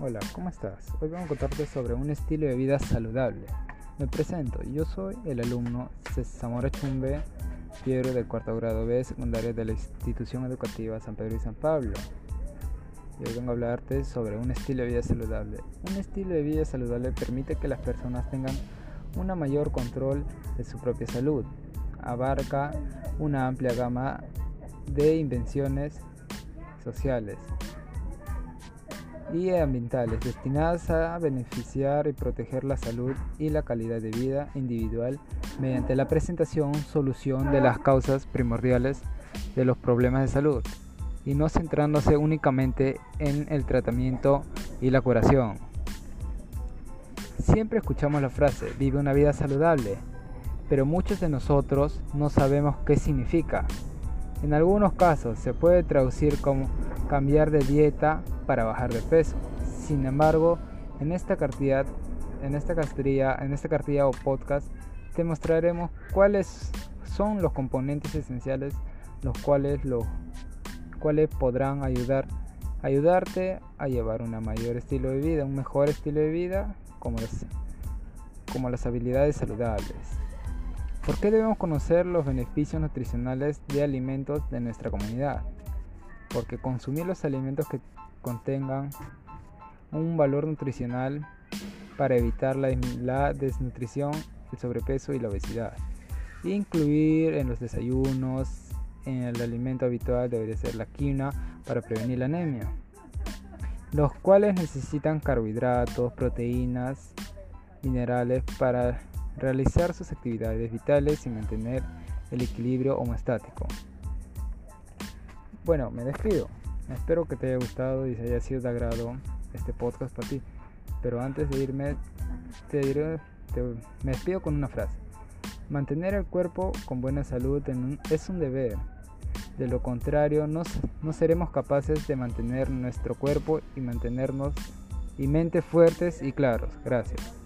Hola, ¿cómo estás? Hoy vamos a contarte sobre un estilo de vida saludable. Me presento, yo soy el alumno Zamora Chumbe Piero del cuarto grado B secundaria de la institución educativa San Pedro y San Pablo. Y hoy vengo a hablarte sobre un estilo de vida saludable. Un estilo de vida saludable permite que las personas tengan un mayor control de su propia salud. Abarca una amplia gama de invenciones sociales ambientales destinadas a beneficiar y proteger la salud y la calidad de vida individual mediante la presentación, solución de las causas primordiales de los problemas de salud y no centrándose únicamente en el tratamiento y la curación. Siempre escuchamos la frase, vive una vida saludable, pero muchos de nosotros no sabemos qué significa. En algunos casos se puede traducir como cambiar de dieta para bajar de peso. Sin embargo, en esta cartilla, en esta cartilla, en esta cartilla o podcast te mostraremos cuáles son los componentes esenciales los cuales los cuales podrán ayudar ayudarte a llevar un mayor estilo de vida, un mejor estilo de vida como como las habilidades saludables. ¿Por qué debemos conocer los beneficios nutricionales de alimentos de nuestra comunidad? Porque consumir los alimentos que contengan un valor nutricional para evitar la, desnutrición, el sobrepeso y la obesidad. Incluir en los desayunos, en el alimento habitual debería ser la quina para prevenir la anemia, los cuales necesitan carbohidratos, proteínas, minerales para realizar sus actividades vitales y mantener el equilibrio homeostático. Bueno, me despido. Espero que te haya gustado y se haya sido de agrado este podcast para ti. Pero antes de irme, te diré, me despido con una frase. Mantener el cuerpo con buena salud es un deber. De lo contrario, no, no seremos capaces de mantener nuestro cuerpo y mantenernos y mente fuertes y claros. Gracias.